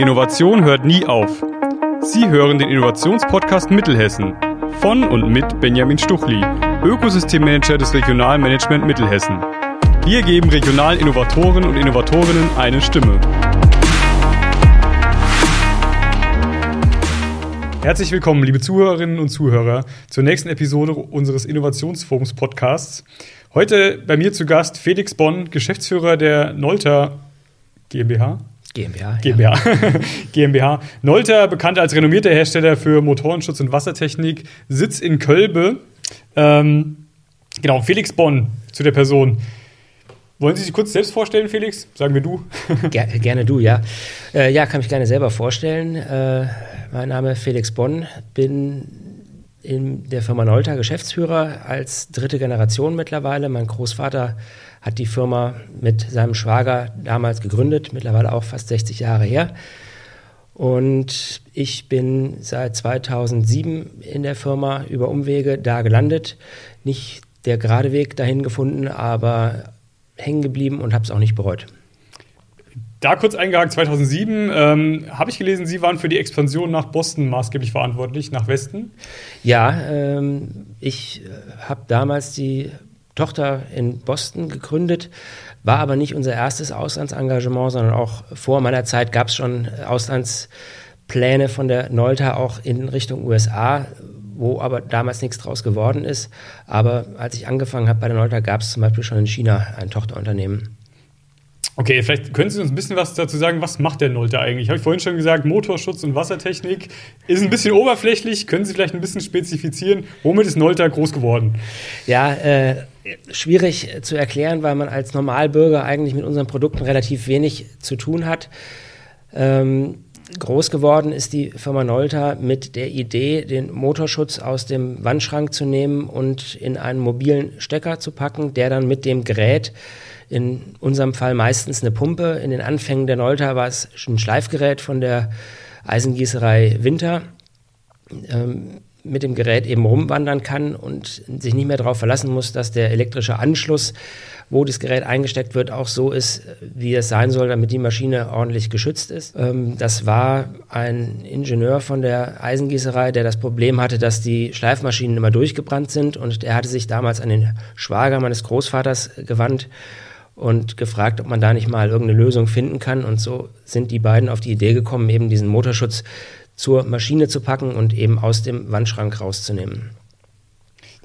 Innovation hört nie auf. Sie hören den Innovationspodcast Mittelhessen von und mit Benjamin Stuchli, Ökosystemmanager des Regionalmanagement Mittelhessen. Wir geben regionalen Innovatoren und Innovatorinnen eine Stimme. Herzlich willkommen, liebe Zuhörerinnen und Zuhörer, zur nächsten Episode unseres Innovationsforums Podcasts. Heute bei mir zu Gast Felix Bonn, Geschäftsführer der Nolta GmbH. GmbH. GmbH. Ja. GmbH. Nolta, bekannt als renommierter Hersteller für Motorenschutz und Wassertechnik, Sitz in Kölbe. Ähm, genau, Felix Bonn zu der Person. Wollen Sie sich kurz selbst vorstellen, Felix? Sagen wir du. Ger gerne du, ja. Äh, ja, kann mich gerne selber vorstellen. Äh, mein Name ist Felix Bonn, bin in der Firma Nolta Geschäftsführer als dritte Generation mittlerweile. Mein Großvater hat die Firma mit seinem Schwager damals gegründet, mittlerweile auch fast 60 Jahre her. Und ich bin seit 2007 in der Firma über Umwege da gelandet. Nicht der gerade Weg dahin gefunden, aber hängen geblieben und habe es auch nicht bereut. Da kurz eingehakt, 2007 ähm, habe ich gelesen, Sie waren für die Expansion nach Boston maßgeblich verantwortlich, nach Westen. Ja, ähm, ich äh, habe damals die Tochter in Boston gegründet, war aber nicht unser erstes Auslandsengagement, sondern auch vor meiner Zeit gab es schon Auslandspläne von der Nolta auch in Richtung USA, wo aber damals nichts draus geworden ist. Aber als ich angefangen habe bei der Nolta, gab es zum Beispiel schon in China ein Tochterunternehmen. Okay, vielleicht können Sie uns ein bisschen was dazu sagen, was macht der Nolte eigentlich? Habe ich vorhin schon gesagt, Motorschutz und Wassertechnik ist ein bisschen oberflächlich. Können Sie vielleicht ein bisschen spezifizieren, womit ist Nolta groß geworden? Ja, äh, schwierig zu erklären, weil man als Normalbürger eigentlich mit unseren Produkten relativ wenig zu tun hat. Ähm, groß geworden ist die Firma Nolta mit der Idee, den Motorschutz aus dem Wandschrank zu nehmen und in einen mobilen Stecker zu packen, der dann mit dem Gerät in unserem Fall meistens eine Pumpe. In den Anfängen der Nolta war es ein Schleifgerät von der Eisengießerei Winter. Ähm, mit dem Gerät eben rumwandern kann und sich nicht mehr darauf verlassen muss, dass der elektrische Anschluss, wo das Gerät eingesteckt wird, auch so ist, wie es sein soll, damit die Maschine ordentlich geschützt ist. Ähm, das war ein Ingenieur von der Eisengießerei, der das Problem hatte, dass die Schleifmaschinen immer durchgebrannt sind und er hatte sich damals an den Schwager meines Großvaters gewandt und gefragt, ob man da nicht mal irgendeine Lösung finden kann. Und so sind die beiden auf die Idee gekommen, eben diesen Motorschutz zur Maschine zu packen und eben aus dem Wandschrank rauszunehmen.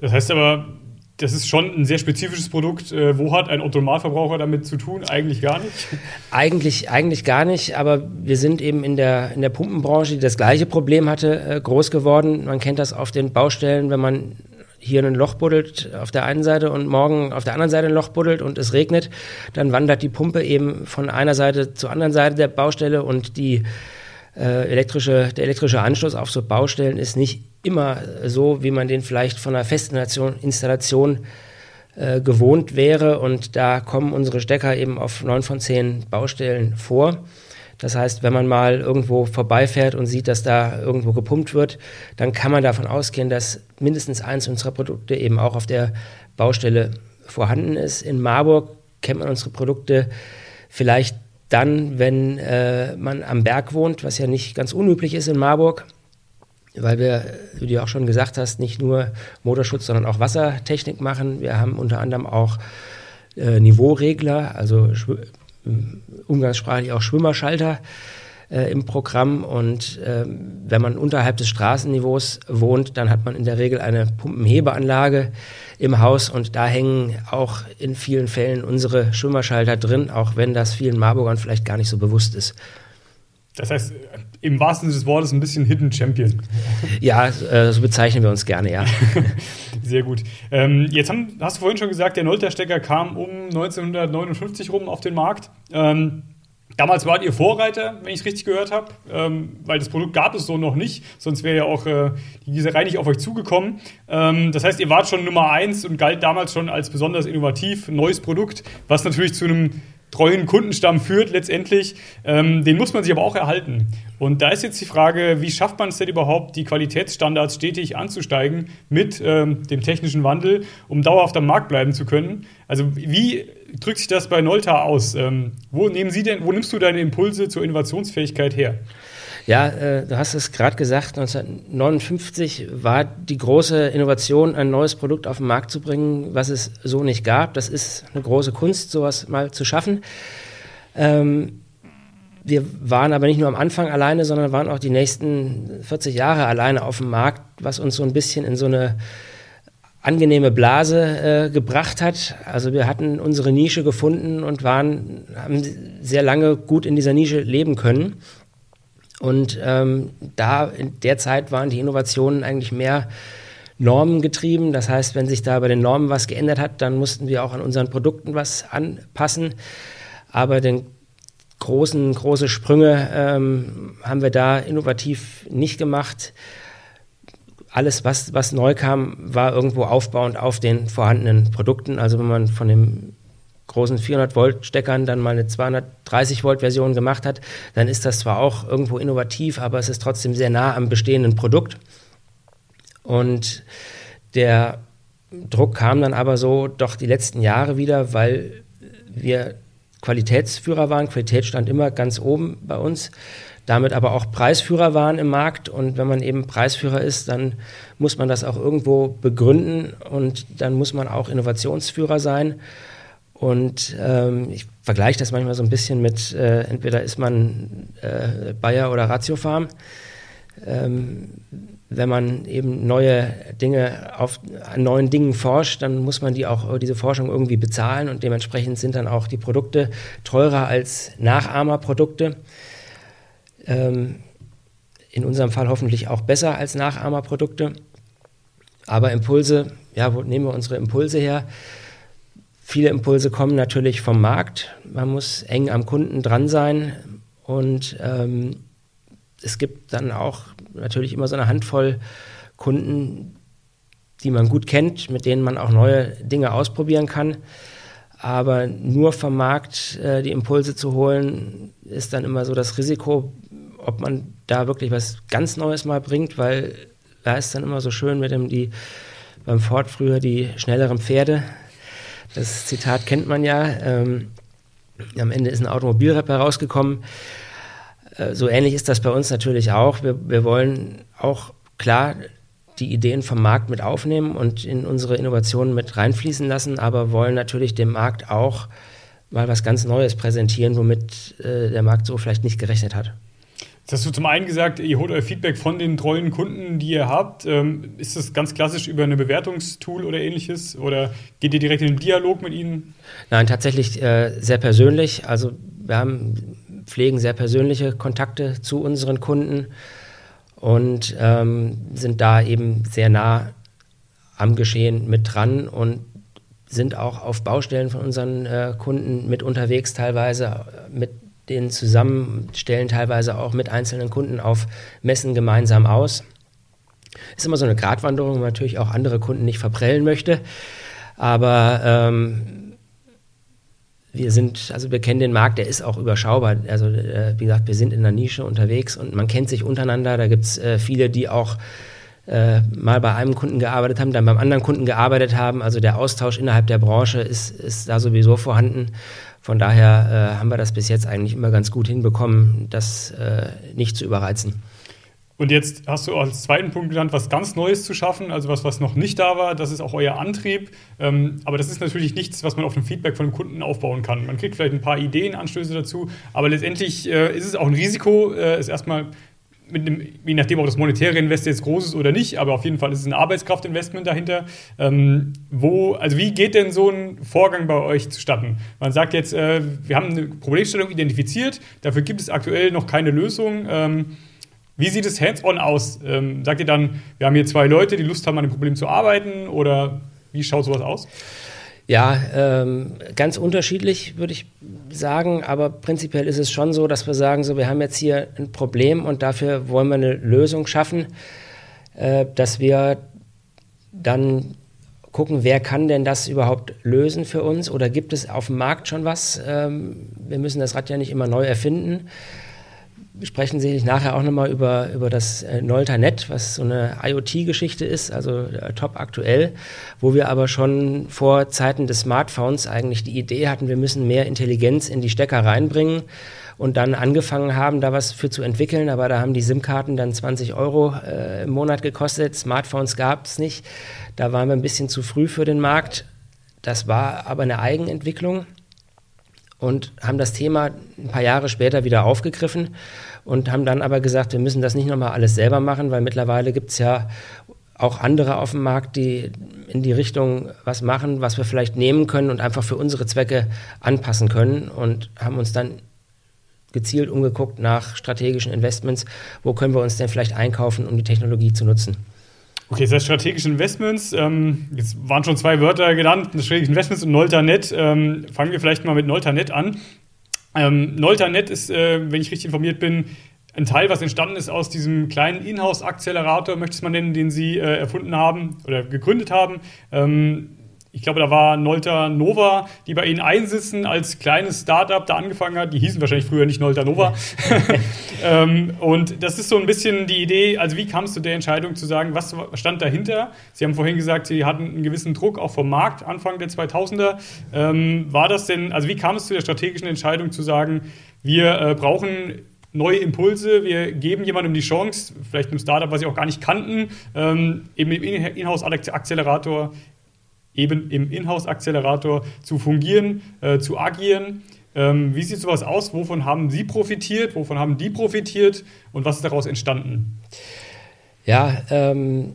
Das heißt aber, das ist schon ein sehr spezifisches Produkt. Äh, wo hat ein Automalverbraucher damit zu tun? Eigentlich gar nicht? Eigentlich, eigentlich gar nicht, aber wir sind eben in der, in der Pumpenbranche, die das gleiche Problem hatte, äh, groß geworden. Man kennt das auf den Baustellen, wenn man hier ein Loch buddelt auf der einen Seite und morgen auf der anderen Seite ein Loch buddelt und es regnet, dann wandert die Pumpe eben von einer Seite zur anderen Seite der Baustelle und die äh, elektrische, der elektrische Anschluss auf so Baustellen ist nicht immer so, wie man den vielleicht von einer Festinstallation Installation, äh, gewohnt wäre. Und da kommen unsere Stecker eben auf neun von zehn Baustellen vor. Das heißt, wenn man mal irgendwo vorbeifährt und sieht, dass da irgendwo gepumpt wird, dann kann man davon ausgehen, dass mindestens eins unserer Produkte eben auch auf der Baustelle vorhanden ist. In Marburg kennt man unsere Produkte vielleicht dann, wenn äh, man am Berg wohnt, was ja nicht ganz unüblich ist in Marburg, weil wir, wie du auch schon gesagt hast, nicht nur Motorschutz, sondern auch Wassertechnik machen. Wir haben unter anderem auch äh, Niveauregler, also umgangssprachlich auch Schwimmerschalter äh, im Programm. Und äh, wenn man unterhalb des Straßenniveaus wohnt, dann hat man in der Regel eine Pumpenhebeanlage im Haus und da hängen auch in vielen Fällen unsere Schwimmerschalter drin, auch wenn das vielen Marburgern vielleicht gar nicht so bewusst ist. Das heißt, im wahrsten Sinne des Wortes ein bisschen Hidden Champion. Ja, äh, so bezeichnen wir uns gerne, ja. Sehr gut. Ähm, jetzt haben, hast du vorhin schon gesagt, der Nolter-Stecker kam um 1959 rum auf den Markt. Ähm, damals wart ihr Vorreiter, wenn ich es richtig gehört habe, ähm, weil das Produkt gab es so noch nicht, sonst wäre ja auch äh, die Gießerei nicht auf euch zugekommen. Ähm, das heißt, ihr wart schon Nummer eins und galt damals schon als besonders innovativ, neues Produkt, was natürlich zu einem treuen Kundenstamm führt letztendlich. Ähm, den muss man sich aber auch erhalten. Und da ist jetzt die Frage, wie schafft man es denn überhaupt, die Qualitätsstandards stetig anzusteigen mit ähm, dem technischen Wandel, um dauerhaft am Markt bleiben zu können? Also wie drückt sich das bei Nolta aus? Ähm, wo nehmen Sie denn, wo nimmst du deine Impulse zur Innovationsfähigkeit her? Ja, äh, du hast es gerade gesagt, 1959 war die große Innovation, ein neues Produkt auf den Markt zu bringen, was es so nicht gab. Das ist eine große Kunst, sowas mal zu schaffen. Ähm, wir waren aber nicht nur am Anfang alleine, sondern waren auch die nächsten 40 Jahre alleine auf dem Markt, was uns so ein bisschen in so eine angenehme Blase äh, gebracht hat. Also wir hatten unsere Nische gefunden und waren, haben sehr lange gut in dieser Nische leben können. Und ähm, da in der Zeit waren die Innovationen eigentlich mehr normengetrieben. Das heißt, wenn sich da bei den Normen was geändert hat, dann mussten wir auch an unseren Produkten was anpassen. Aber den großen, große Sprünge ähm, haben wir da innovativ nicht gemacht. Alles, was, was neu kam, war irgendwo aufbauend auf den vorhandenen Produkten. Also wenn man von dem großen 400-Volt-Steckern dann mal eine 230-Volt-Version gemacht hat, dann ist das zwar auch irgendwo innovativ, aber es ist trotzdem sehr nah am bestehenden Produkt. Und der Druck kam dann aber so doch die letzten Jahre wieder, weil wir Qualitätsführer waren. Qualität stand immer ganz oben bei uns, damit aber auch Preisführer waren im Markt. Und wenn man eben Preisführer ist, dann muss man das auch irgendwo begründen und dann muss man auch Innovationsführer sein. Und ähm, ich vergleiche das manchmal so ein bisschen mit, äh, entweder ist man äh, Bayer oder Ratiofarm. Ähm, wenn man eben neue Dinge auf an neuen Dingen forscht, dann muss man die auch diese Forschung irgendwie bezahlen und dementsprechend sind dann auch die Produkte teurer als Nachahmerprodukte. Ähm, in unserem Fall hoffentlich auch besser als Nachahmerprodukte. Aber Impulse, ja, wo nehmen wir unsere Impulse her? Viele Impulse kommen natürlich vom Markt. Man muss eng am Kunden dran sein und ähm, es gibt dann auch natürlich immer so eine Handvoll Kunden, die man gut kennt, mit denen man auch neue Dinge ausprobieren kann. Aber nur vom Markt äh, die Impulse zu holen, ist dann immer so das Risiko, ob man da wirklich was ganz Neues mal bringt, weil da ist dann immer so schön mit dem, die beim Ford früher die schnelleren Pferde, das Zitat kennt man ja. Ähm, am Ende ist ein Automobilrap herausgekommen. Äh, so ähnlich ist das bei uns natürlich auch. Wir, wir wollen auch klar die Ideen vom Markt mit aufnehmen und in unsere Innovationen mit reinfließen lassen, aber wollen natürlich dem Markt auch mal was ganz Neues präsentieren, womit äh, der Markt so vielleicht nicht gerechnet hat. Jetzt hast du zum einen gesagt, ihr holt euer Feedback von den treuen Kunden, die ihr habt. Ähm, ist das ganz klassisch über eine Bewertungstool oder ähnliches? Oder geht ihr direkt in den Dialog mit ihnen? Nein, tatsächlich äh, sehr persönlich. Also wir haben, pflegen sehr persönliche Kontakte zu unseren Kunden und ähm, sind da eben sehr nah am Geschehen mit dran und sind auch auf Baustellen von unseren äh, Kunden mit unterwegs, teilweise mit den zusammen, stellen teilweise auch mit einzelnen Kunden auf Messen gemeinsam aus. Ist immer so eine Gratwanderung, wo man natürlich auch andere Kunden nicht verprellen möchte. Aber ähm, wir sind, also wir kennen den Markt, der ist auch überschaubar. Also äh, wie gesagt, wir sind in der Nische unterwegs und man kennt sich untereinander. Da gibt es äh, viele, die auch äh, mal bei einem Kunden gearbeitet haben, dann beim anderen Kunden gearbeitet haben. Also der Austausch innerhalb der Branche ist, ist da sowieso vorhanden. Von daher äh, haben wir das bis jetzt eigentlich immer ganz gut hinbekommen, das äh, nicht zu überreizen. Und jetzt hast du als zweiten Punkt genannt, was ganz Neues zu schaffen, also was, was noch nicht da war. Das ist auch euer Antrieb. Ähm, aber das ist natürlich nichts, was man auf dem Feedback von dem Kunden aufbauen kann. Man kriegt vielleicht ein paar Ideen, Anstöße dazu, aber letztendlich äh, ist es auch ein Risiko, äh, es erstmal einem, je nachdem, ob das monetäre Invest jetzt groß ist oder nicht, aber auf jeden Fall ist es ein Arbeitskraftinvestment dahinter. Ähm, wo, also wie geht denn so ein Vorgang bei euch zustatten? Man sagt jetzt, äh, wir haben eine Problemstellung identifiziert, dafür gibt es aktuell noch keine Lösung. Ähm, wie sieht es hands-on aus? Ähm, sagt ihr dann, wir haben hier zwei Leute, die Lust haben, an dem Problem zu arbeiten oder wie schaut sowas aus? Ja, ähm, ganz unterschiedlich würde ich sagen, aber prinzipiell ist es schon so, dass wir sagen, so wir haben jetzt hier ein Problem und dafür wollen wir eine Lösung schaffen, äh, dass wir dann gucken, wer kann denn das überhaupt lösen für uns oder gibt es auf dem Markt schon was? Ähm, wir müssen das Rad ja nicht immer neu erfinden. Sprechen sicherlich nachher auch nochmal über, über das äh, Nolternet, was so eine IoT-Geschichte ist, also äh, top aktuell, wo wir aber schon vor Zeiten des Smartphones eigentlich die Idee hatten, wir müssen mehr Intelligenz in die Stecker reinbringen und dann angefangen haben, da was für zu entwickeln. Aber da haben die SIM-Karten dann 20 Euro äh, im Monat gekostet. Smartphones gab es nicht. Da waren wir ein bisschen zu früh für den Markt. Das war aber eine Eigenentwicklung und haben das Thema ein paar Jahre später wieder aufgegriffen und haben dann aber gesagt, wir müssen das nicht nochmal alles selber machen, weil mittlerweile gibt es ja auch andere auf dem Markt, die in die Richtung was machen, was wir vielleicht nehmen können und einfach für unsere Zwecke anpassen können und haben uns dann gezielt umgeguckt nach strategischen Investments, wo können wir uns denn vielleicht einkaufen, um die Technologie zu nutzen. Okay, das heißt strategische Investments. Ähm, jetzt waren schon zwei Wörter genannt, strategische Investments und Nolternet. Ähm, fangen wir vielleicht mal mit Nolternet an. Ähm, Nolternet ist, äh, wenn ich richtig informiert bin, ein Teil, was entstanden ist aus diesem kleinen Inhouse-Accelerator, möchte ich es mal nennen, den Sie äh, erfunden haben oder gegründet haben. Ähm, ich glaube, da war Nolta Nova, die bei Ihnen einsitzen als kleines Startup da angefangen hat. Die hießen wahrscheinlich früher nicht Nolta Nova. ähm, und das ist so ein bisschen die Idee, also wie kamst du der Entscheidung zu sagen, was stand dahinter? Sie haben vorhin gesagt, Sie hatten einen gewissen Druck auch vom Markt Anfang der 2000er. Ähm, war das denn, also wie kam es zu der strategischen Entscheidung zu sagen, wir äh, brauchen neue Impulse. Wir geben jemandem die Chance, vielleicht einem Startup, was sie auch gar nicht kannten, ähm, eben im Inhouse-Accelerator eben im Inhouse-Accelerator zu fungieren, äh, zu agieren. Ähm, wie sieht sowas aus? Wovon haben Sie profitiert? Wovon haben die profitiert? Und was ist daraus entstanden? Ja, ähm,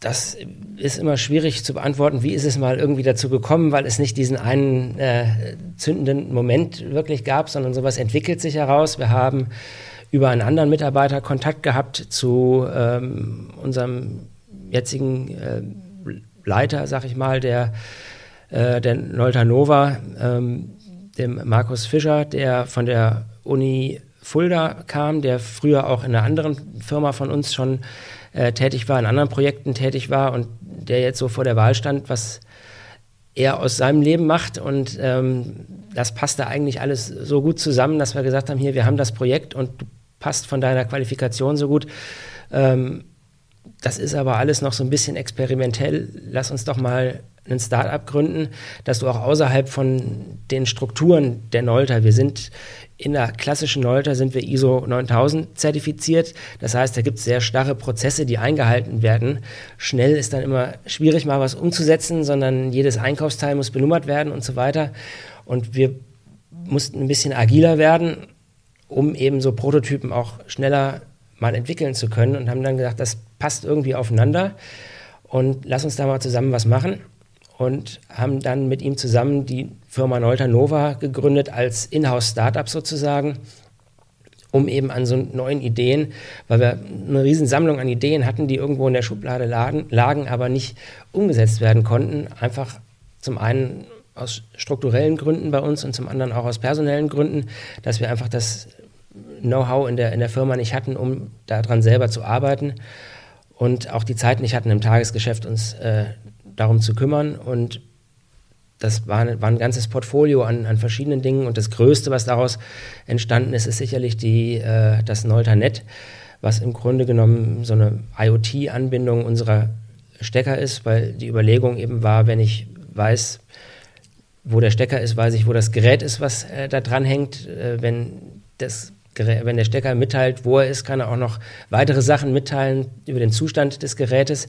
das ist immer schwierig zu beantworten. Wie ist es mal irgendwie dazu gekommen, weil es nicht diesen einen äh, zündenden Moment wirklich gab, sondern sowas entwickelt sich heraus. Wir haben über einen anderen Mitarbeiter Kontakt gehabt zu ähm, unserem jetzigen äh, Leiter, sag ich mal, der, äh, der Nolta Nova, ähm, dem Markus Fischer, der von der Uni Fulda kam, der früher auch in einer anderen Firma von uns schon äh, tätig war, in anderen Projekten tätig war und der jetzt so vor der Wahl stand, was er aus seinem Leben macht. Und ähm, das passte eigentlich alles so gut zusammen, dass wir gesagt haben, hier, wir haben das Projekt und du passt von deiner Qualifikation so gut. Ähm, das ist aber alles noch so ein bisschen experimentell. Lass uns doch mal ein Start-up gründen, dass du auch außerhalb von den Strukturen der Nolter, wir sind in der klassischen Nolter sind wir ISO 9000 zertifiziert. Das heißt, da gibt es sehr starre Prozesse, die eingehalten werden. Schnell ist dann immer schwierig, mal was umzusetzen, sondern jedes Einkaufsteil muss benummert werden und so weiter. Und wir mussten ein bisschen agiler werden, um eben so Prototypen auch schneller mal entwickeln zu können und haben dann gesagt, das passt irgendwie aufeinander. Und lass uns da mal zusammen was machen. Und haben dann mit ihm zusammen die Firma Nolta Nova gegründet als Inhouse-Startup sozusagen, um eben an so neuen Ideen, weil wir eine riesen Sammlung an Ideen hatten, die irgendwo in der Schublade lagen, lagen aber nicht umgesetzt werden konnten, einfach zum einen aus strukturellen Gründen bei uns und zum anderen auch aus personellen Gründen, dass wir einfach das Know-how in der, in der Firma nicht hatten, um daran selber zu arbeiten und auch die Zeit nicht hatten im Tagesgeschäft uns äh, darum zu kümmern. Und das war, war ein ganzes Portfolio an, an, verschiedenen Dingen. Und das Größte, was daraus entstanden ist, ist sicherlich die, äh, das Nolternet, was im Grunde genommen so eine IoT-Anbindung unserer Stecker ist, weil die Überlegung eben war, wenn ich weiß, wo der Stecker ist, weiß ich, wo das Gerät ist, was äh, da dran hängt. Äh, wenn das wenn der Stecker mitteilt, wo er ist, kann er auch noch weitere Sachen mitteilen über den Zustand des Gerätes.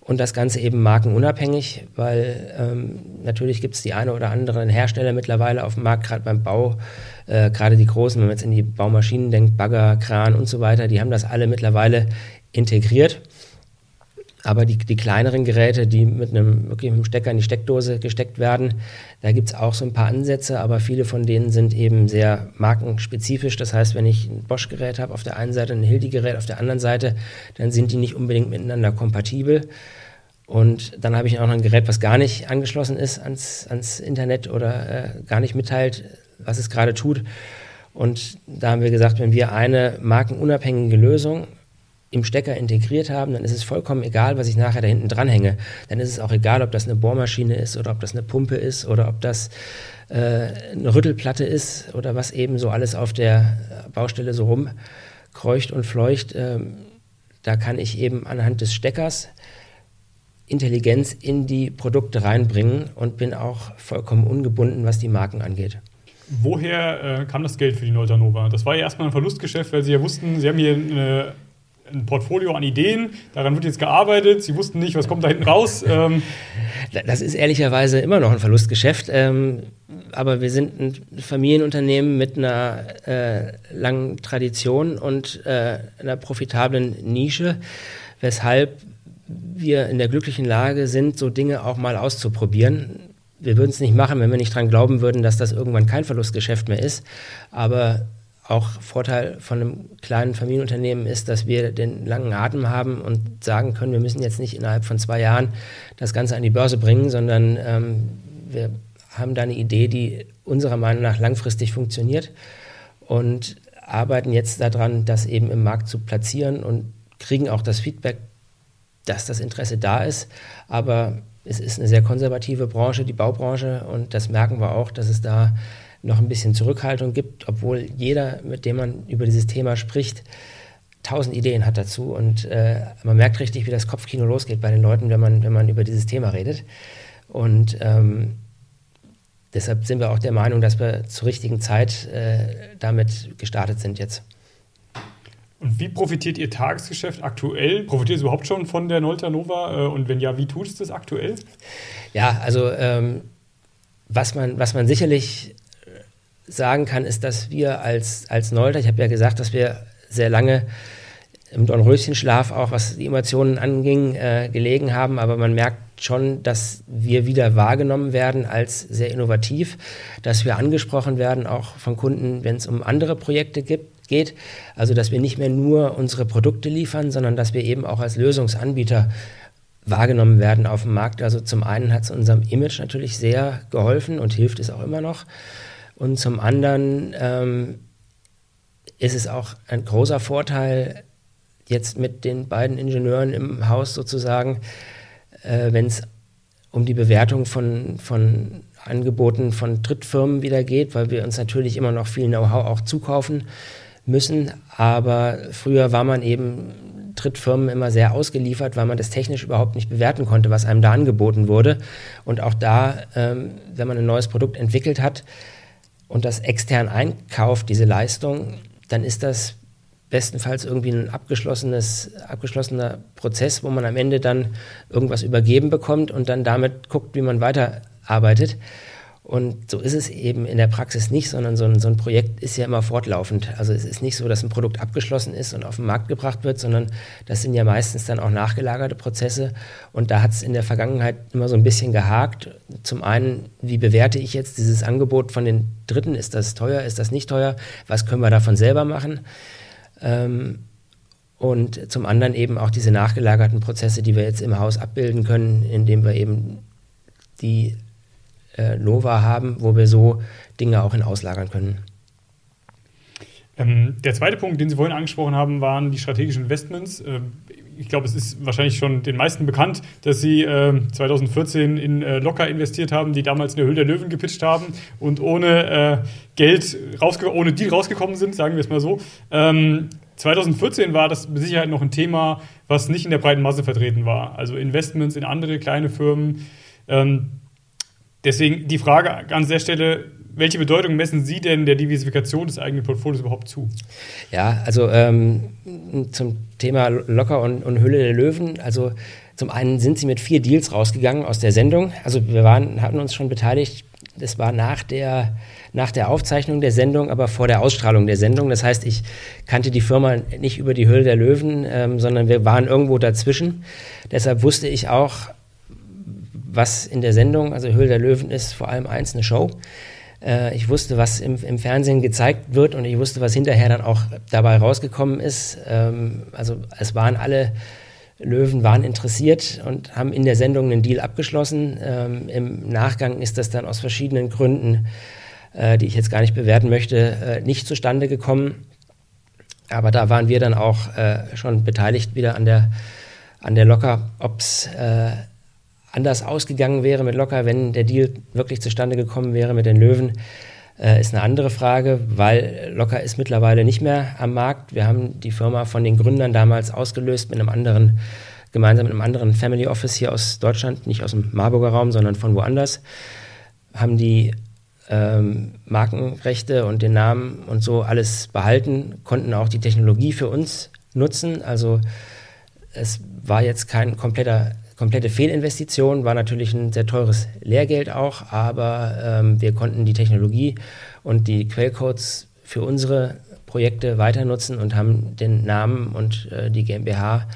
Und das Ganze eben markenunabhängig, weil ähm, natürlich gibt es die eine oder anderen Hersteller mittlerweile auf dem Markt, gerade beim Bau, äh, gerade die großen, wenn man jetzt in die Baumaschinen denkt, Bagger, Kran und so weiter, die haben das alle mittlerweile integriert. Aber die, die kleineren Geräte, die mit einem wirklich mit einem Stecker in die Steckdose gesteckt werden, da gibt es auch so ein paar Ansätze, aber viele von denen sind eben sehr markenspezifisch. Das heißt, wenn ich ein Bosch-Gerät habe auf der einen Seite ein Hildi-Gerät auf der anderen Seite, dann sind die nicht unbedingt miteinander kompatibel. Und dann habe ich auch noch ein Gerät, was gar nicht angeschlossen ist ans, ans Internet oder äh, gar nicht mitteilt, was es gerade tut. Und da haben wir gesagt, wenn wir eine markenunabhängige Lösung im Stecker integriert haben, dann ist es vollkommen egal, was ich nachher da hinten dranhänge. Dann ist es auch egal, ob das eine Bohrmaschine ist oder ob das eine Pumpe ist oder ob das äh, eine Rüttelplatte ist oder was eben so alles auf der Baustelle so rumkreucht und fleucht. Ähm, da kann ich eben anhand des Steckers Intelligenz in die Produkte reinbringen und bin auch vollkommen ungebunden, was die Marken angeht. Woher äh, kam das Geld für die Noltanova? Das war ja erstmal ein Verlustgeschäft, weil Sie ja wussten, Sie haben hier eine ein Portfolio an Ideen, daran wird jetzt gearbeitet, sie wussten nicht, was kommt da hinten raus. Ähm. Das ist ehrlicherweise immer noch ein Verlustgeschäft, ähm, aber wir sind ein Familienunternehmen mit einer äh, langen Tradition und äh, einer profitablen Nische, weshalb wir in der glücklichen Lage sind, so Dinge auch mal auszuprobieren. Wir würden es nicht machen, wenn wir nicht daran glauben würden, dass das irgendwann kein Verlustgeschäft mehr ist, aber auch Vorteil von einem kleinen Familienunternehmen ist, dass wir den langen Atem haben und sagen können, wir müssen jetzt nicht innerhalb von zwei Jahren das Ganze an die Börse bringen, sondern ähm, wir haben da eine Idee, die unserer Meinung nach langfristig funktioniert und arbeiten jetzt daran, das eben im Markt zu platzieren und kriegen auch das Feedback, dass das Interesse da ist. Aber es ist eine sehr konservative Branche, die Baubranche, und das merken wir auch, dass es da noch ein bisschen Zurückhaltung gibt, obwohl jeder, mit dem man über dieses Thema spricht, tausend Ideen hat dazu und äh, man merkt richtig, wie das Kopfkino losgeht bei den Leuten, wenn man, wenn man über dieses Thema redet. Und ähm, deshalb sind wir auch der Meinung, dass wir zur richtigen Zeit äh, damit gestartet sind jetzt. Und wie profitiert Ihr Tagesgeschäft aktuell? Profitiert es überhaupt schon von der Nolta Nova? Äh, und wenn ja, wie tut es das aktuell? Ja, also ähm, was, man, was man sicherlich sagen kann, ist, dass wir als, als Nolter, ich habe ja gesagt, dass wir sehr lange im Dornröschenschlaf auch, was die Emotionen anging, äh, gelegen haben, aber man merkt schon, dass wir wieder wahrgenommen werden als sehr innovativ, dass wir angesprochen werden, auch von Kunden, wenn es um andere Projekte gibt, geht. Also, dass wir nicht mehr nur unsere Produkte liefern, sondern dass wir eben auch als Lösungsanbieter wahrgenommen werden auf dem Markt. Also zum einen hat es unserem Image natürlich sehr geholfen und hilft es auch immer noch. Und zum anderen ähm, ist es auch ein großer Vorteil, jetzt mit den beiden Ingenieuren im Haus sozusagen, äh, wenn es um die Bewertung von, von Angeboten von Drittfirmen wieder geht, weil wir uns natürlich immer noch viel Know-how auch zukaufen müssen. Aber früher war man eben Drittfirmen immer sehr ausgeliefert, weil man das technisch überhaupt nicht bewerten konnte, was einem da angeboten wurde. Und auch da, ähm, wenn man ein neues Produkt entwickelt hat, und das extern einkauft, diese Leistung, dann ist das bestenfalls irgendwie ein abgeschlossenes, abgeschlossener Prozess, wo man am Ende dann irgendwas übergeben bekommt und dann damit guckt, wie man weiterarbeitet. Und so ist es eben in der Praxis nicht, sondern so ein, so ein, Projekt ist ja immer fortlaufend. Also es ist nicht so, dass ein Produkt abgeschlossen ist und auf den Markt gebracht wird, sondern das sind ja meistens dann auch nachgelagerte Prozesse. Und da hat es in der Vergangenheit immer so ein bisschen gehakt. Zum einen, wie bewerte ich jetzt dieses Angebot von den Dritten? Ist das teuer? Ist das nicht teuer? Was können wir davon selber machen? Ähm, und zum anderen eben auch diese nachgelagerten Prozesse, die wir jetzt im Haus abbilden können, indem wir eben die äh, Nova haben, wo wir so Dinge auch in auslagern können. Ähm, der zweite Punkt, den Sie vorhin angesprochen haben, waren die strategischen Investments. Ähm, ich glaube, es ist wahrscheinlich schon den meisten bekannt, dass Sie äh, 2014 in äh, Locker investiert haben, die damals in der Höhle der Löwen gepitcht haben und ohne äh, Geld ohne Deal rausgekommen sind, sagen wir es mal so. Ähm, 2014 war das mit Sicherheit noch ein Thema, was nicht in der breiten Masse vertreten war. Also Investments in andere kleine Firmen. Ähm, Deswegen die Frage an der Stelle, welche Bedeutung messen Sie denn der Diversifikation des eigenen Portfolios überhaupt zu? Ja, also ähm, zum Thema Locker und, und Hülle der Löwen. Also zum einen sind sie mit vier Deals rausgegangen aus der Sendung. Also wir waren, hatten uns schon beteiligt. Das war nach der, nach der Aufzeichnung der Sendung, aber vor der Ausstrahlung der Sendung. Das heißt, ich kannte die Firma nicht über die Hülle der Löwen, ähm, sondern wir waren irgendwo dazwischen. Deshalb wusste ich auch, was in der Sendung, also Höhle der Löwen ist vor allem eins, eine Show. Äh, ich wusste, was im, im, Fernsehen gezeigt wird und ich wusste, was hinterher dann auch dabei rausgekommen ist. Ähm, also es waren alle Löwen waren interessiert und haben in der Sendung einen Deal abgeschlossen. Ähm, Im Nachgang ist das dann aus verschiedenen Gründen, äh, die ich jetzt gar nicht bewerten möchte, äh, nicht zustande gekommen. Aber da waren wir dann auch äh, schon beteiligt wieder an der, an der Locker, ob es äh, anders ausgegangen wäre mit Locker, wenn der Deal wirklich zustande gekommen wäre mit den Löwen, äh, ist eine andere Frage, weil Locker ist mittlerweile nicht mehr am Markt. Wir haben die Firma von den Gründern damals ausgelöst mit einem anderen, gemeinsam mit einem anderen Family Office hier aus Deutschland, nicht aus dem Marburger Raum, sondern von woanders. Haben die ähm, Markenrechte und den Namen und so alles behalten, konnten auch die Technologie für uns nutzen. Also es war jetzt kein kompletter komplette Fehlinvestition, war natürlich ein sehr teures Lehrgeld auch, aber ähm, wir konnten die Technologie und die Quellcodes für unsere Projekte weiter nutzen und haben den Namen und äh, die GmbH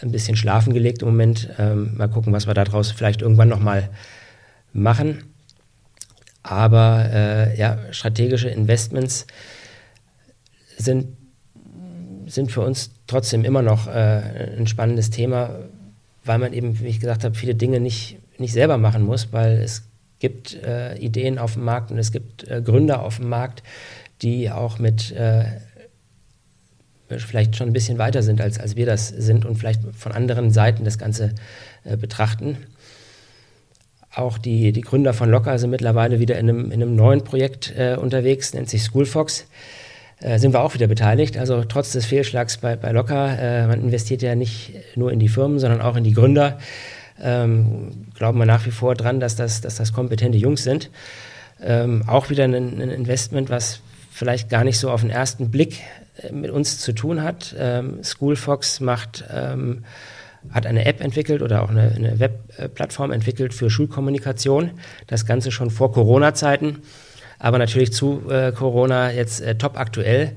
ein bisschen schlafen gelegt im Moment. Ähm, mal gucken, was wir daraus vielleicht irgendwann nochmal machen. Aber äh, ja, strategische Investments sind, sind für uns trotzdem immer noch äh, ein spannendes Thema, weil man eben, wie ich gesagt habe, viele Dinge nicht, nicht selber machen muss, weil es gibt äh, Ideen auf dem Markt und es gibt äh, Gründer auf dem Markt, die auch mit äh, vielleicht schon ein bisschen weiter sind, als, als wir das sind und vielleicht von anderen Seiten das Ganze äh, betrachten. Auch die, die Gründer von Locker sind mittlerweile wieder in einem, in einem neuen Projekt äh, unterwegs, nennt sich Schoolfox äh, sind wir auch wieder beteiligt. Also trotz des Fehlschlags bei, bei Locker, äh, man investiert ja nicht nur in die Firmen, sondern auch in die Gründer. Ähm, glauben wir nach wie vor dran, dass das, dass das kompetente Jungs sind. Ähm, auch wieder ein, ein, Investment, was vielleicht gar nicht so auf den ersten Blick äh, mit uns zu tun hat. Ähm, Schoolfox macht, ähm, hat eine App entwickelt oder auch eine, eine Webplattform entwickelt für Schulkommunikation. Das Ganze schon vor Corona-Zeiten aber natürlich zu äh, Corona jetzt äh, top aktuell,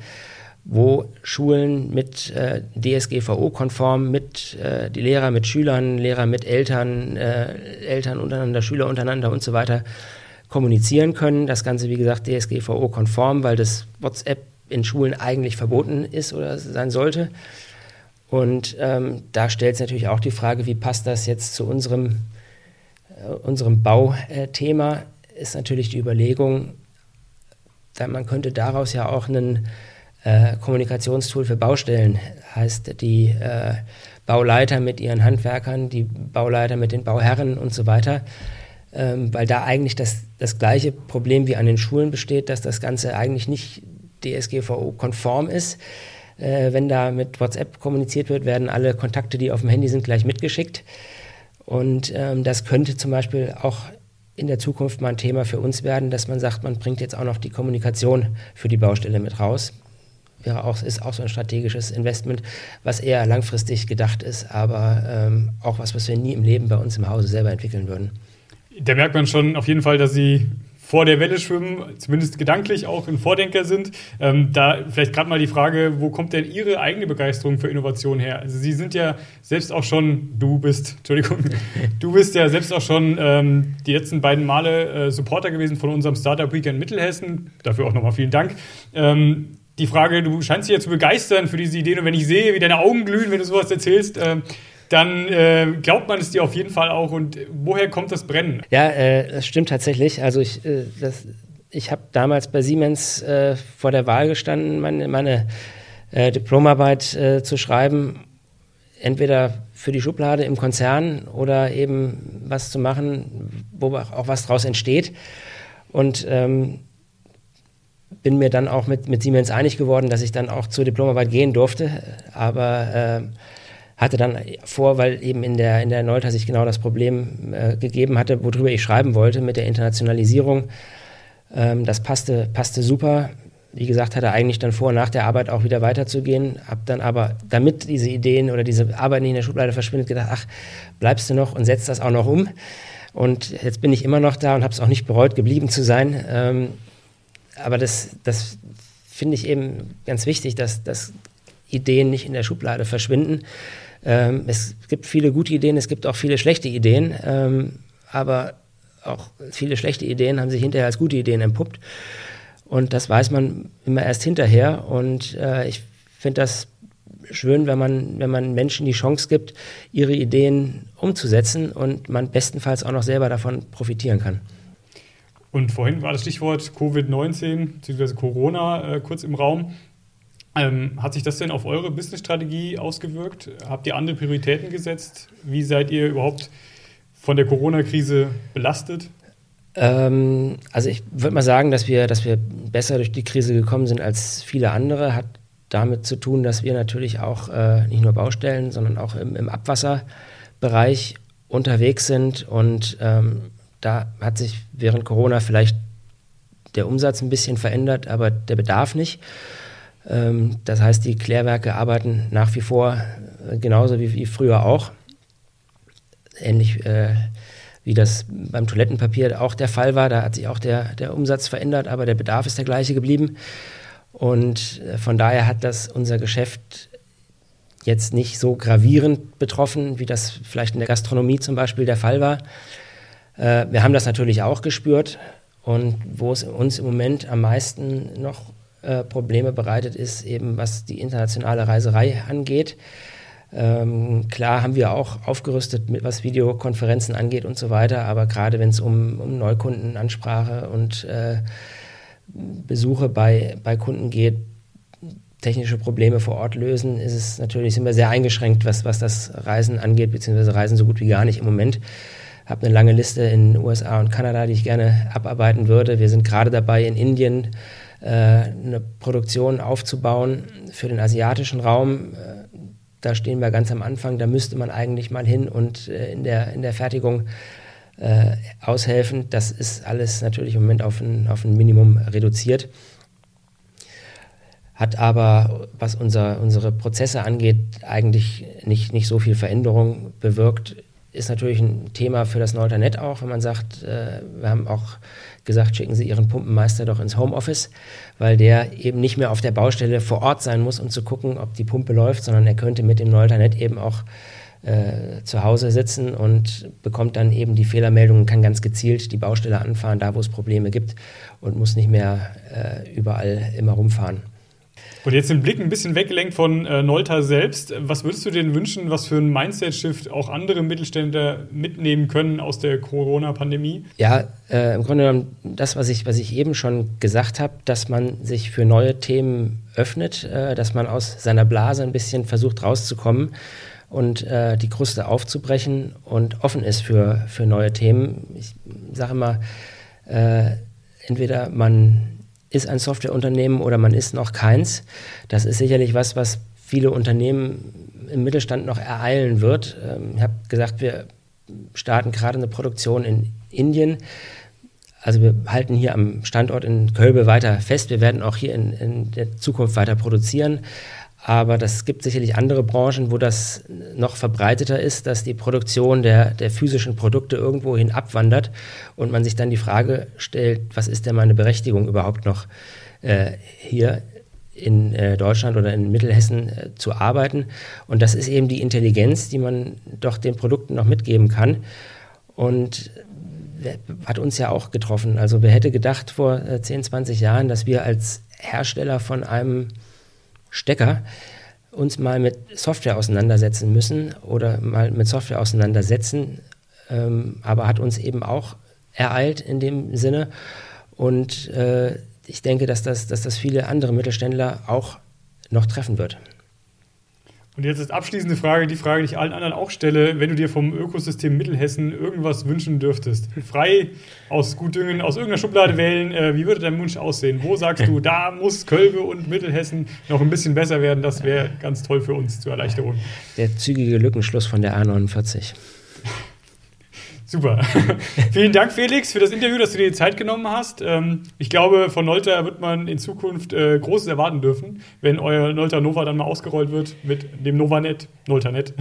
wo Schulen mit äh, DSGVO-konform, mit äh, die Lehrer mit Schülern, Lehrer mit Eltern, äh, Eltern untereinander, Schüler untereinander und so weiter kommunizieren können. Das Ganze, wie gesagt, DSGVO-konform, weil das WhatsApp in Schulen eigentlich verboten ist oder sein sollte. Und ähm, da stellt es natürlich auch die Frage, wie passt das jetzt zu unserem, äh, unserem Bauthema? Ist natürlich die Überlegung, man könnte daraus ja auch ein äh, Kommunikationstool für Baustellen, heißt die äh, Bauleiter mit ihren Handwerkern, die Bauleiter mit den Bauherren und so weiter, ähm, weil da eigentlich das, das gleiche Problem wie an den Schulen besteht, dass das Ganze eigentlich nicht DSGVO-konform ist. Äh, wenn da mit WhatsApp kommuniziert wird, werden alle Kontakte, die auf dem Handy sind, gleich mitgeschickt. Und ähm, das könnte zum Beispiel auch in der Zukunft mal ein Thema für uns werden, dass man sagt, man bringt jetzt auch noch die Kommunikation für die Baustelle mit raus. Wäre auch, ist auch so ein strategisches Investment, was eher langfristig gedacht ist, aber ähm, auch was, was wir nie im Leben bei uns im Hause selber entwickeln würden. Da merkt man schon auf jeden Fall, dass Sie vor der Welle schwimmen, zumindest gedanklich auch ein Vordenker sind. Ähm, da vielleicht gerade mal die Frage, wo kommt denn Ihre eigene Begeisterung für Innovation her? Also Sie sind ja selbst auch schon, du bist, Entschuldigung, du bist ja selbst auch schon ähm, die letzten beiden Male äh, Supporter gewesen von unserem Startup Weekend Mittelhessen. Dafür auch nochmal vielen Dank. Ähm, die Frage, du scheinst dich ja zu begeistern für diese Ideen und wenn ich sehe, wie deine Augen glühen, wenn du sowas erzählst, äh, dann äh, glaubt man es dir auf jeden Fall auch. Und woher kommt das Brennen? Ja, äh, das stimmt tatsächlich. Also ich, äh, ich habe damals bei Siemens äh, vor der Wahl gestanden, meine, meine äh, Diplomarbeit äh, zu schreiben. Entweder für die Schublade im Konzern oder eben was zu machen, wo auch was daraus entsteht. Und ähm, bin mir dann auch mit, mit Siemens einig geworden, dass ich dann auch zur Diplomarbeit gehen durfte. Aber äh, hatte dann vor, weil eben in der, in der Neulta sich genau das Problem äh, gegeben hatte, worüber ich schreiben wollte mit der Internationalisierung. Ähm, das passte, passte super. Wie gesagt, hatte eigentlich dann vor, nach der Arbeit auch wieder weiterzugehen. Hab dann aber, damit diese Ideen oder diese Arbeit nicht in der Schublade verschwindet, gedacht, ach, bleibst du noch und setzt das auch noch um. Und jetzt bin ich immer noch da und habe es auch nicht bereut, geblieben zu sein. Ähm, aber das, das finde ich eben ganz wichtig, dass, dass Ideen nicht in der Schublade verschwinden. Ähm, es gibt viele gute Ideen, es gibt auch viele schlechte Ideen, ähm, aber auch viele schlechte Ideen haben sich hinterher als gute Ideen entpuppt. Und das weiß man immer erst hinterher. Und äh, ich finde das schön, wenn man, wenn man Menschen die Chance gibt, ihre Ideen umzusetzen und man bestenfalls auch noch selber davon profitieren kann. Und vorhin war das Stichwort Covid-19 bzw. Corona äh, kurz im Raum. Ähm, hat sich das denn auf eure Businessstrategie ausgewirkt? Habt ihr andere Prioritäten gesetzt? Wie seid ihr überhaupt von der Corona-Krise belastet? Ähm, also ich würde mal sagen, dass wir, dass wir besser durch die Krise gekommen sind als viele andere. Hat damit zu tun, dass wir natürlich auch äh, nicht nur Baustellen, sondern auch im, im Abwasserbereich unterwegs sind. Und ähm, da hat sich während Corona vielleicht der Umsatz ein bisschen verändert, aber der Bedarf nicht. Ähm, das heißt, die Klärwerke arbeiten nach wie vor äh, genauso wie, früher auch. Ähnlich äh, wie das beim Toilettenpapier auch der Fall war. Da hat sich auch der, der Umsatz verändert, aber der Bedarf ist der gleiche geblieben. Und äh, von daher hat das unser Geschäft jetzt nicht so gravierend betroffen, wie das vielleicht in der Gastronomie zum Beispiel der Fall war. Äh, wir haben das natürlich auch gespürt. Und wo es uns im Moment am meisten noch äh, Probleme bereitet, ist eben, was die internationale Reiserei angeht. Ähm, klar haben wir auch aufgerüstet, mit was Videokonferenzen angeht und so weiter, aber gerade wenn es um, um Neukundenansprache und äh, Besuche bei, bei Kunden geht, technische Probleme vor Ort lösen, ist es natürlich sind sehr eingeschränkt, was, was das Reisen angeht, beziehungsweise Reisen so gut wie gar nicht im Moment. Ich habe eine lange Liste in USA und Kanada, die ich gerne abarbeiten würde. Wir sind gerade dabei, in Indien eine Produktion aufzubauen für den asiatischen Raum. Äh, da stehen wir ganz am Anfang. Da müsste man eigentlich mal hin und äh, in, der, in der Fertigung äh, aushelfen. Das ist alles natürlich im Moment auf ein, auf ein Minimum reduziert. Hat aber, was unser, unsere Prozesse angeht, eigentlich nicht, nicht so viel Veränderung bewirkt. Ist natürlich ein Thema für das Neuternet auch, wenn man sagt, äh, wir haben auch gesagt, schicken Sie Ihren Pumpenmeister doch ins Homeoffice, weil der eben nicht mehr auf der Baustelle vor Ort sein muss, um zu gucken, ob die Pumpe läuft, sondern er könnte mit dem Neuternet eben auch äh, zu Hause sitzen und bekommt dann eben die Fehlermeldungen, kann ganz gezielt die Baustelle anfahren, da wo es Probleme gibt und muss nicht mehr äh, überall immer rumfahren. Und jetzt den Blick ein bisschen weggelenkt von äh, Nolta selbst. Was würdest du denn wünschen, was für ein Mindset-Shift auch andere Mittelständler mitnehmen können aus der Corona-Pandemie? Ja, äh, im Grunde genommen das, was ich, was ich eben schon gesagt habe, dass man sich für neue Themen öffnet, äh, dass man aus seiner Blase ein bisschen versucht rauszukommen und äh, die Kruste aufzubrechen und offen ist für, für neue Themen. Ich sage immer, äh, entweder man ist ein Softwareunternehmen oder man ist noch keins. Das ist sicherlich was, was viele Unternehmen im Mittelstand noch ereilen wird. Ähm, ich habe gesagt, wir starten gerade eine Produktion in Indien. Also wir halten hier am Standort in Kölbe weiter fest. Wir werden auch hier in, in der Zukunft weiter produzieren. Aber das gibt sicherlich andere Branchen, wo das noch verbreiteter ist, dass die Produktion der, der physischen Produkte irgendwohin abwandert und man sich dann die Frage stellt, was ist denn meine Berechtigung überhaupt noch äh, hier in äh, Deutschland oder in Mittelhessen äh, zu arbeiten. Und das ist eben die Intelligenz, die man doch den Produkten noch mitgeben kann. Und hat uns ja auch getroffen. Also wer hätte gedacht vor 10, äh, 20 Jahren, dass wir als Hersteller von einem Stecker uns mal mit Software auseinandersetzen müssen oder mal mit Software auseinandersetzen, ähm, aber hat uns eben auch ereilt in dem Sinne. Und äh, ich denke, dass das, dass das viele andere Mittelständler auch noch treffen wird. Und jetzt ist abschließende Frage, die Frage, die ich allen anderen auch stelle, wenn du dir vom Ökosystem Mittelhessen irgendwas wünschen dürftest, frei aus Gutdüngen, aus irgendeiner Schublade wählen, äh, wie würde dein Wunsch aussehen? Wo sagst du, da muss Kölbe und Mittelhessen noch ein bisschen besser werden? Das wäre ganz toll für uns zur Erleichterung. Der zügige Lückenschluss von der A49. Super. Vielen Dank, Felix, für das Interview, dass du dir die Zeit genommen hast. Ähm, ich glaube, von Nolta wird man in Zukunft äh, Großes erwarten dürfen, wenn euer Nolta Nova dann mal ausgerollt wird mit dem Novanet, Noltanet.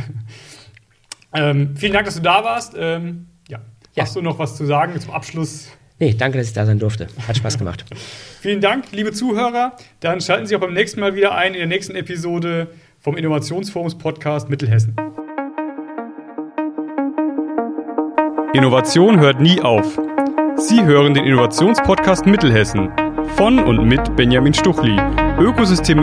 ähm, vielen Dank, dass du da warst. Ähm, ja. ja. Hast du noch was zu sagen zum Abschluss? Nee, danke, dass ich da sein durfte. Hat Spaß gemacht. Vielen Dank, liebe Zuhörer. Dann schalten Sie auch beim nächsten Mal wieder ein in der nächsten Episode vom Innovationsforums Podcast Mittelhessen. Innovation hört nie auf. Sie hören den Innovationspodcast Mittelhessen von und mit Benjamin Stuchli, Ökosystem